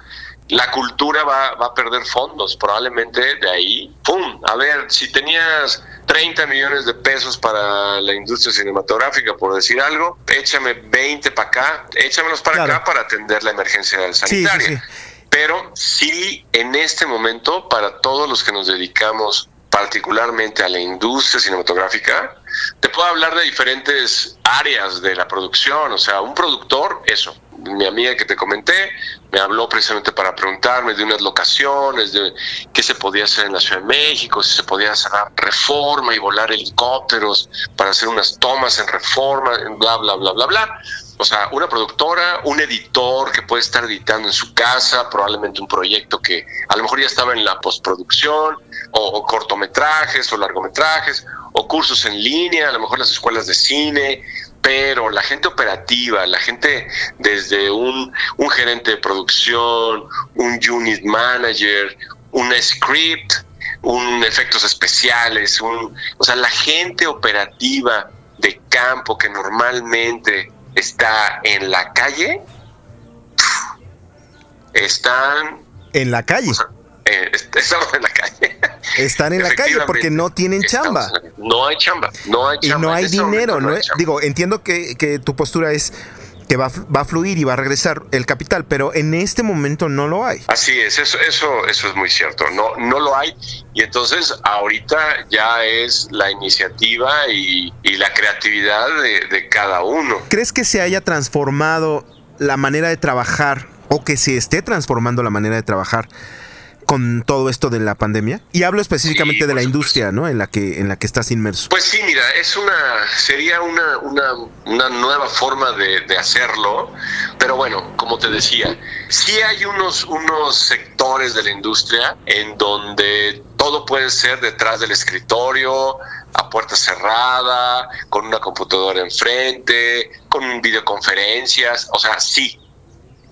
la cultura va, va a perder fondos, probablemente de ahí, ¡pum! A ver, si tenías 30 millones de pesos para la industria cinematográfica, por decir algo, échame 20 para acá, échamelos para Claro. acá para atender la emergencia sí, sanitaria. sí. Pero sí, en este momento, para todos los que nos dedicamos particularmente a la industria cinematográfica, te puedo hablar de diferentes áreas de la producción. O sea, un productor, eso, mi amiga que te comenté me habló precisamente para preguntarme de unas locaciones, de qué se podía hacer en la Ciudad de México, si se podía hacer reforma y volar helicópteros para hacer unas tomas en reforma, bla, bla, bla, bla, bla. O sea, una productora, un editor que puede estar editando en su casa, probablemente un proyecto que a lo mejor ya estaba en la postproducción, o, cortometrajes o largometrajes, o cursos en línea, a lo mejor las escuelas de cine, pero la gente operativa, la gente desde un, un gerente de producción, un unit manager, un script, un efectos especiales, un, o sea, la gente operativa de campo que normalmente está en la calle, están... En la calle. Eh, (laughs) estamos en la calle. Están en la calle porque no tienen chamba. No hay chamba, no hay chamba. Y no hay dinero, ¿no? Digo, entiendo que, que, tu postura es que va, va, a fluir y va a regresar el capital, pero en este momento no lo hay. Así es, eso, eso, eso es muy cierto, no, no lo hay. Y entonces ahorita ya es la iniciativa y, y la creatividad de, de cada uno. ¿Crees que se haya transformado la manera de trabajar o que se esté transformando la manera de trabajar con todo esto de la pandemia? Y hablo específicamente de la industria, ¿no? En la que en la que estás inmerso. Pues sí, mira, es una sería una, una, una nueva forma de, de, hacerlo, pero bueno, como te decía, sí hay unos unos sectores de la industria en donde todo puede ser detrás del escritorio, a puerta cerrada, con una computadora enfrente, con videoconferencias, o sea, sí,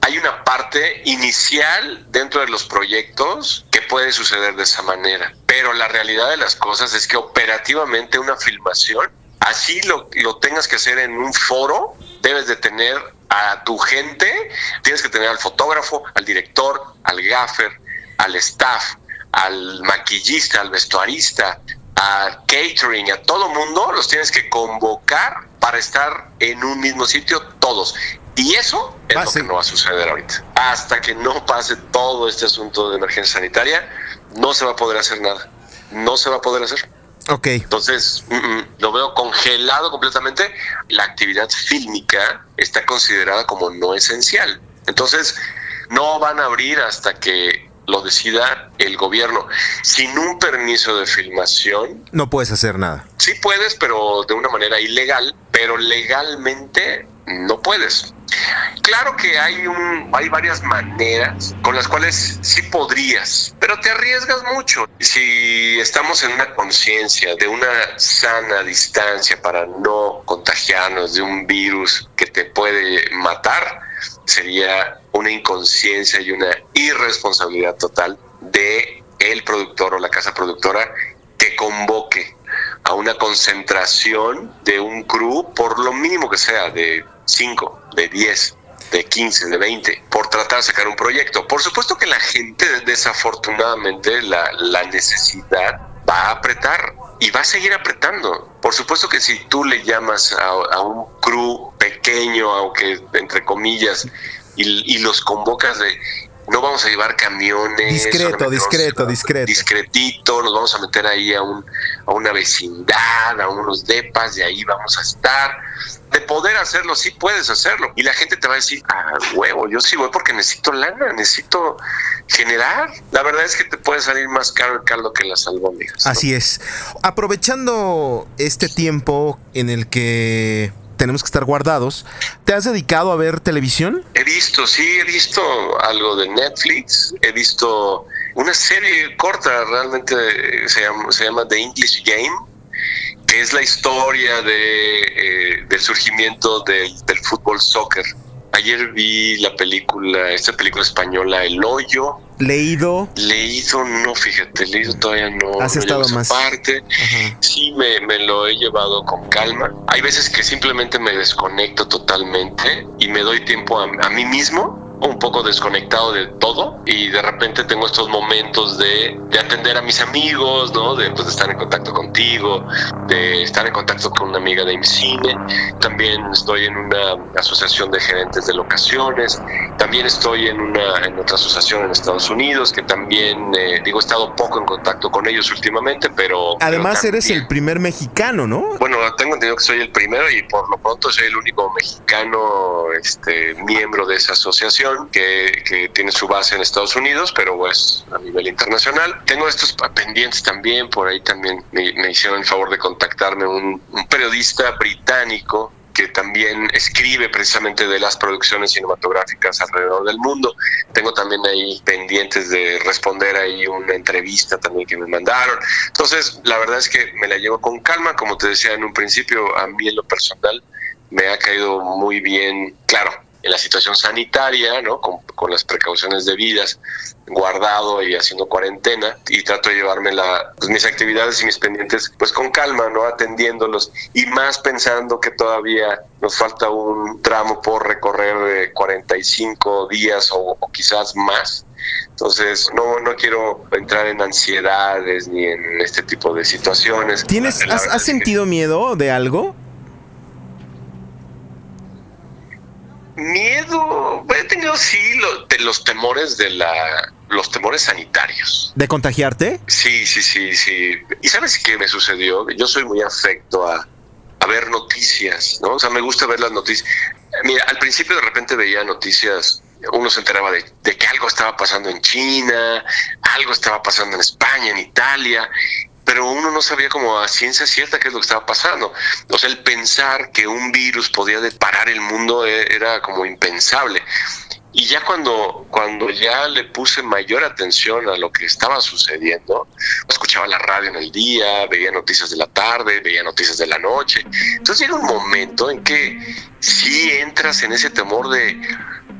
hay una parte inicial dentro de los proyectos que puede suceder de esa manera. Pero la realidad de las cosas es que operativamente una filmación, así lo, lo tengas que hacer en un foro, debes de tener a tu gente, tienes que tener al fotógrafo, al director, al gaffer, al staff, al maquillista, al vestuarista, a catering, a todo mundo, los tienes que convocar para estar en un mismo sitio todos. Y eso es lo que no va a suceder ahorita. Hasta que no pase todo este asunto de emergencia sanitaria, no se va a poder hacer nada. No se va a poder hacer. Ok. Entonces, mm, mm, lo veo congelado completamente. La actividad fílmica está considerada como no esencial. Entonces, no van a abrir hasta que lo decida el gobierno. Sin un permiso de filmación. No puedes hacer nada. Sí puedes, pero de una manera ilegal. Pero legalmente no puedes. Claro que hay un, hay varias maneras con las cuales sí podrías, pero te arriesgas mucho. Si estamos en una conciencia de una sana distancia para no contagiarnos de un virus que te puede matar, sería una inconsciencia y una irresponsabilidad total de el productor o la casa productora que convoque a una concentración de un crew por lo mínimo que sea de 5, de 10, de 15, de 20, por tratar de sacar un proyecto. Por supuesto que la gente, desafortunadamente, la, la necesidad va a apretar y va a seguir apretando. Por supuesto que si tú le llamas a, a un crew pequeño, aunque entre comillas, y, y, los convocas de no vamos a llevar camiones. Discreto, discreto, discreto. Discretito, nos vamos a meter ahí a, un, a una vecindad, a unos depas, de ahí vamos a estar. De poder hacerlo, sí puedes hacerlo. Y la gente te va a decir, ah, huevo, yo sí voy porque necesito lana, necesito generar. La verdad es que te puede salir más caro el caldo que las albóndigas. ¿no? Así es. Aprovechando este tiempo en el que tenemos que estar guardados. ¿Te has dedicado a ver televisión? He visto, sí, he visto algo de Netflix, he visto una serie corta, realmente se llama, se llama The English Game, que es la historia de, eh, del surgimiento del, del fútbol soccer. Ayer vi la película, esta película española, El Hoyo. ¿Leído? Leído, no, fíjate, leído todavía no. ¿Has no estado más? Parte. Sí, me, me, lo he llevado con calma. Hay veces que simplemente me desconecto totalmente y me doy tiempo a, a mí mismo un poco desconectado de todo y de repente tengo estos momentos de, de atender a mis amigos, ¿no? De, pues, de estar en contacto contigo, de estar en contacto con una amiga de IMCINE. También estoy en una asociación de gerentes de locaciones. También estoy en, una, en otra asociación en Estados Unidos que también, eh, digo, he estado poco en contacto con ellos últimamente, pero... Además pero eres el primer mexicano, ¿no? Bueno, tengo entendido que soy el primero y por lo pronto soy el único mexicano este, miembro de esa asociación que, tiene su base en Estados Unidos, pero pues a nivel internacional. Tengo estos pendientes también, por ahí también me, me hicieron el favor de contactarme un, un periodista británico que también escribe precisamente de las producciones cinematográficas alrededor del mundo. Tengo también ahí pendientes de responder ahí una entrevista también que me mandaron. Entonces, la verdad es que me la llevo con calma, como te decía en un principio, a mí en lo personal me ha caído muy bien, claro, en la situación sanitaria, ¿no? Con, con, las precauciones debidas, guardado y haciendo cuarentena y trato de llevarme la, pues, mis actividades y mis pendientes pues con calma, ¿no? Atendiéndolos y más pensando que todavía nos falta un tramo por recorrer de 45 días o, o quizás más. Entonces, no, no quiero entrar en ansiedades ni en este tipo de situaciones. ¿Tienes, ¿Has, has sentido que... miedo de algo? Miedo, he tenido sí lo, de los temores de la, los temores sanitarios. ¿De contagiarte? Sí, sí, sí, sí. ¿Y sabes qué me sucedió? Yo soy muy afecto a, a ver noticias, ¿no? O sea, me gusta ver las noticias. Mira, al principio de repente veía noticias, uno se enteraba de, de que algo estaba pasando en China, algo estaba pasando en España, en Italia, pero uno no sabía como a ciencia cierta qué es lo que estaba pasando. O sea, el pensar que un virus podía parar el mundo era como impensable. Y ya cuando, cuando ya le puse mayor atención a lo que estaba sucediendo, escuchaba la radio en el día, veía noticias de la tarde, veía noticias de la noche. Entonces llega un momento en que sí entras en ese temor de,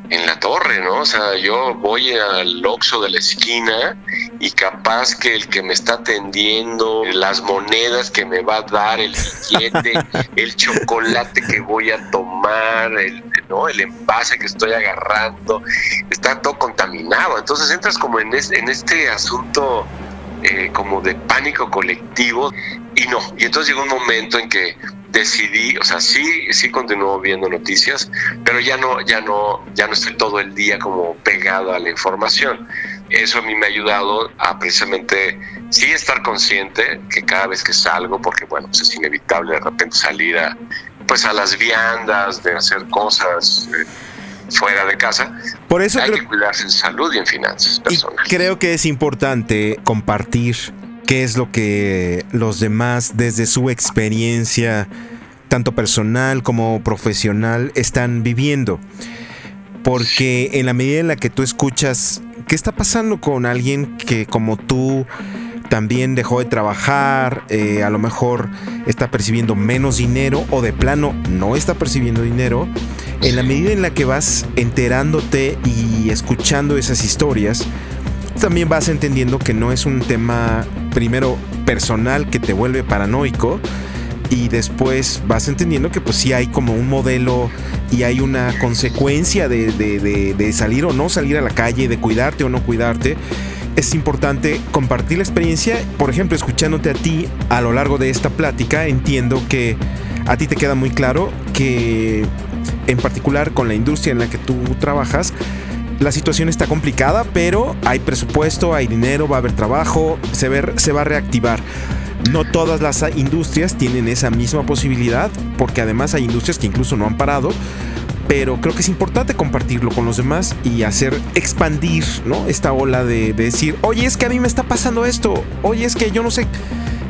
en la torre, ¿no? O sea, yo voy al Oxxo de la esquina y capaz que el que me está atendiendo, las monedas que me va a dar, el billete, (laughs) el chocolate que voy a tomar, el, ¿no? el envase que estoy agarrando, está todo contaminado. Entonces entras como en, es, en este asunto eh, como de pánico colectivo y no. Y entonces llegó un momento en que decidí, o sea, sí, sí continúo viendo noticias, pero ya no, ya no, ya no estoy todo el día como pegado a la información. Eso a mí me ha ayudado a precisamente sí estar consciente que cada vez que salgo, porque bueno, pues es inevitable de repente salir a, pues a las viandas, de hacer cosas eh, fuera de casa. Por eso hay creo, que cuidarse en salud y en finanzas personales. Y creo que es importante compartir qué es lo que los demás desde su experiencia, tanto personal como profesional, están viviendo. Porque en la medida en la que tú escuchas qué está pasando con alguien que como tú también dejó de trabajar, eh, a lo mejor está percibiendo menos dinero o de plano no está percibiendo dinero, en la medida en la que vas enterándote y escuchando esas historias, también vas entendiendo que no es un tema primero personal que te vuelve paranoico y después vas entendiendo que pues sí hay como un modelo y hay una consecuencia de, de, de, salir o no salir a la calle, de cuidarte o no cuidarte es importante compartir la experiencia. Por ejemplo, escuchándote a ti a lo largo de esta plática, entiendo que a ti te queda muy claro que en particular con la industria en la que tú trabajas, la situación está complicada, pero hay presupuesto, hay dinero, va a haber trabajo, se, ver, se va a reactivar. No todas las industrias tienen esa misma posibilidad, porque además hay industrias que incluso no han parado, pero creo que es importante compartirlo con los demás y hacer expandir ¿no? esta ola de, de decir, oye, es que a mí me está pasando esto, oye, es que yo no sé.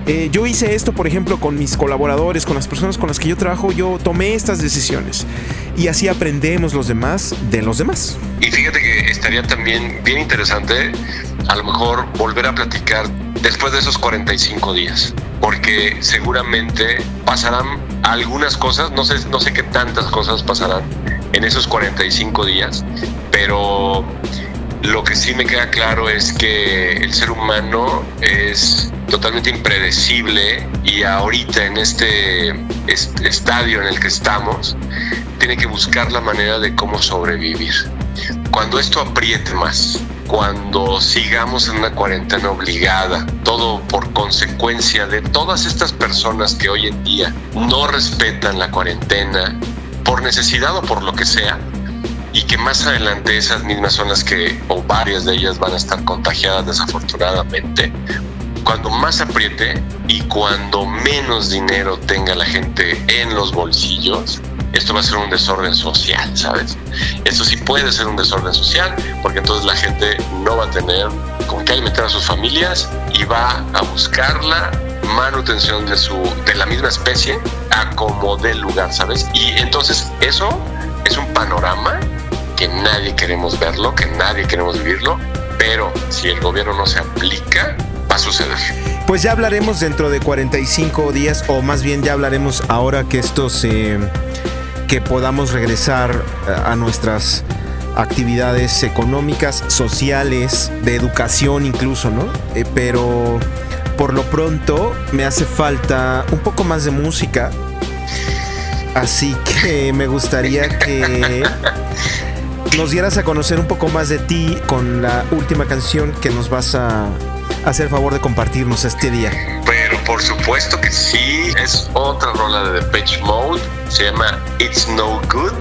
Eh, yo hice esto, por ejemplo, con mis colaboradores, con las personas con las que yo trabajo, yo tomé estas decisiones. Y así aprendemos los demás de los demás. Y fíjate que estaría también bien interesante a lo mejor volver a platicar después de esos 45 días, porque seguramente pasarán algunas cosas, no sé, no sé qué tantas cosas pasarán en esos 45 días, pero lo que sí me queda claro es que el ser humano es totalmente impredecible y ahorita en este, estadio en el que estamos, tiene que buscar la manera de cómo sobrevivir. cuando esto apriete más, cuando sigamos en una cuarentena obligada, todo por consecuencia de todas estas personas que hoy en día no respetan la cuarentena, por necesidad o por lo que sea, y que más adelante esas mismas son las que, o varias de ellas van a estar contagiadas desafortunadamente, cuando más apriete y cuando menos dinero tenga la gente en los bolsillos, esto va a ser un desorden social, ¿sabes? Eso sí puede ser un desorden social, porque entonces la gente no va a tener con qué alimentar a sus familias y va a buscar la manutención de su de la misma especie a como del lugar, ¿sabes? Y entonces eso es un panorama que nadie queremos verlo, que nadie queremos vivirlo, pero si el gobierno no se aplica, va a suceder. Pues ya hablaremos dentro de 45 días, o más bien ya hablaremos ahora que esto se. que podamos regresar eh, a nuestras actividades económicas, sociales, de educación incluso, ¿no? Eh, pero por lo pronto me hace falta un poco más de música. Así que me gustaría que (laughs) nos dieras a conocer un poco más de ti con la última canción que nos vas a hacer favor de compartirnos este día. Pero por supuesto que sí, es otra rola de Depeche Mode, se llama It's No Good.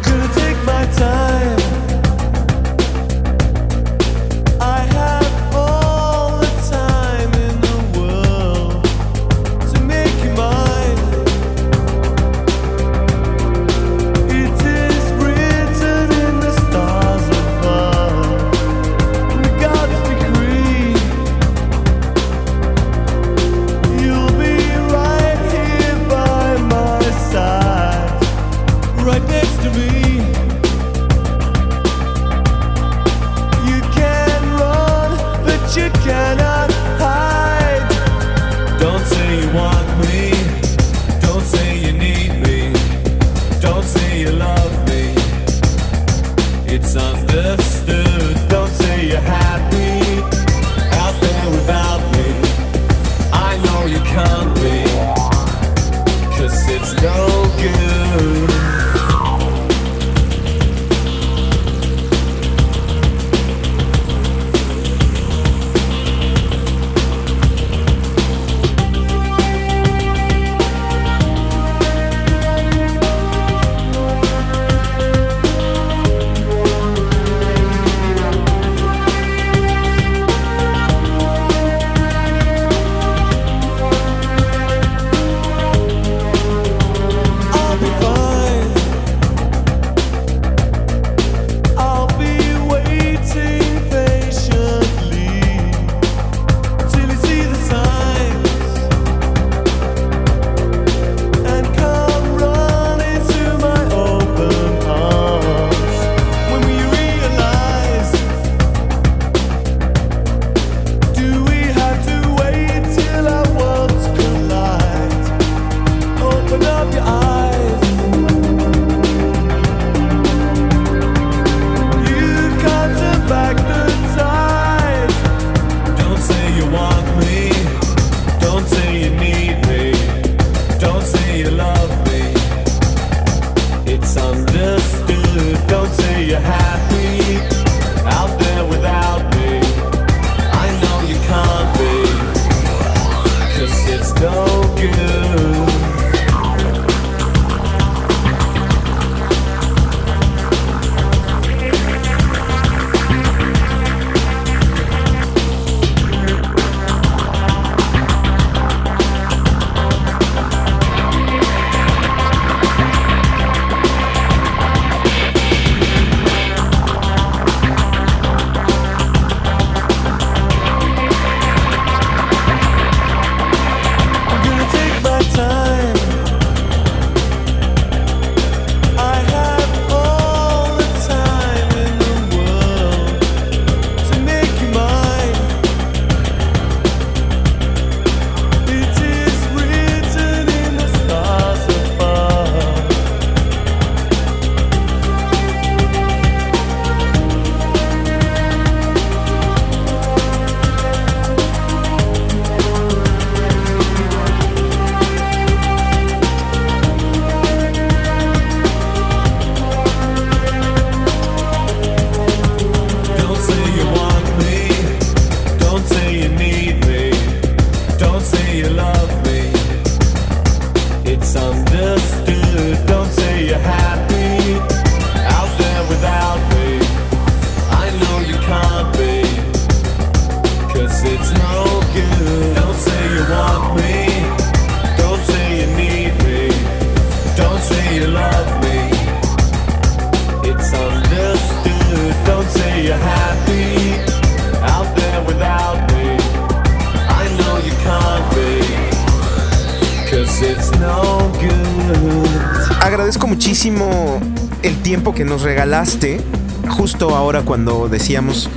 Ahora cuando decíamos,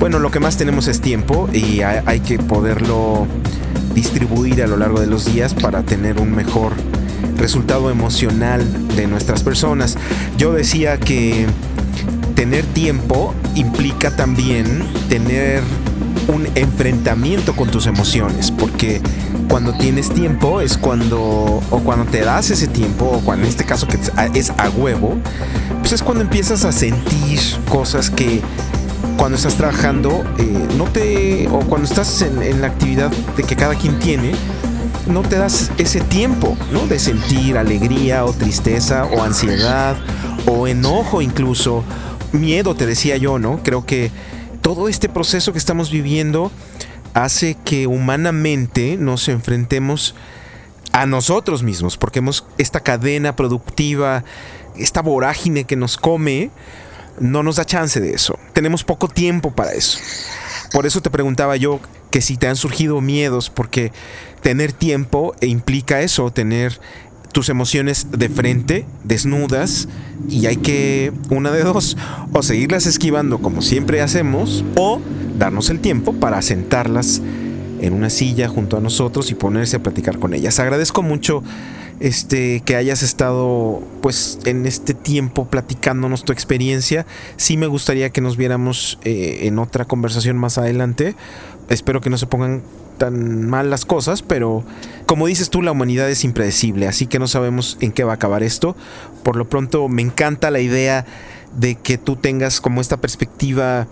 bueno, lo que más tenemos es tiempo y hay, hay que poderlo distribuir a lo largo de los días para tener un mejor resultado emocional de nuestras personas. Yo decía que tener tiempo implica también tener un enfrentamiento con tus emociones, porque cuando tienes tiempo es cuando, o cuando te das ese tiempo, o cuando en este caso que es a huevo, es cuando empiezas a sentir cosas que cuando estás trabajando, eh, no te, o cuando estás en, en la actividad de que cada quien tiene, no te das ese tiempo, ¿no? De sentir alegría o tristeza o ansiedad o enojo incluso, miedo, te decía yo, ¿no? Creo que todo este proceso que estamos viviendo hace que humanamente nos enfrentemos a nosotros mismos, porque hemos esta cadena productiva, esta vorágine que nos come, no nos da chance de eso. Tenemos poco tiempo para eso. Por eso te preguntaba yo que si te han surgido miedos, porque tener tiempo implica eso, tener tus emociones de frente, desnudas, y hay que, una de dos, o seguirlas esquivando como siempre hacemos, o darnos el tiempo para sentarlas en una silla junto a nosotros y ponerse a platicar con ellas. Agradezco mucho este que hayas estado pues en este tiempo platicándonos tu experiencia. Sí me gustaría que nos viéramos eh, en otra conversación más adelante. Espero que no se pongan tan mal las cosas, pero como dices tú, la humanidad es impredecible, así que no sabemos en qué va a acabar esto. Por lo pronto me encanta la idea de que tú tengas como esta perspectiva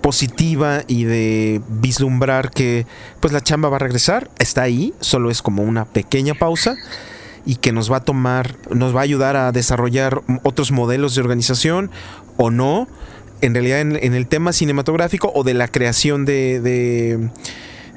positiva y de vislumbrar que pues la chamba va a regresar, está ahí, solo es como una pequeña pausa y que nos va a tomar, nos va a ayudar a desarrollar otros modelos de organización o no, en realidad en, el tema cinematográfico o de la creación de, de,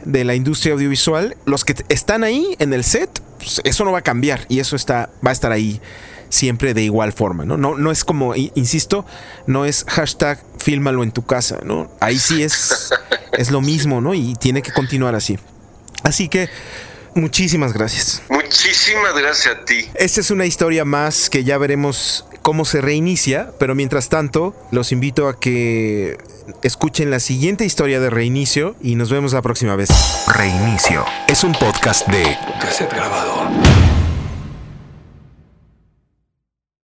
de la industria audiovisual, los que están ahí en el set, pues, eso no va a cambiar y eso está, va a estar ahí siempre de igual forma, ¿no? No, no es como, insisto, no es hashtag fílmalo en tu casa, ¿no? Ahí sí es, es lo mismo, ¿no? Y tiene que continuar así. Así que, muchísimas gracias. Muchísimas gracias a ti. Esta es una historia más que ya veremos cómo se reinicia, pero mientras tanto los invito a que escuchen la siguiente historia de reinicio y nos vemos la próxima vez. Reinicio es un podcast de Cassette grabado.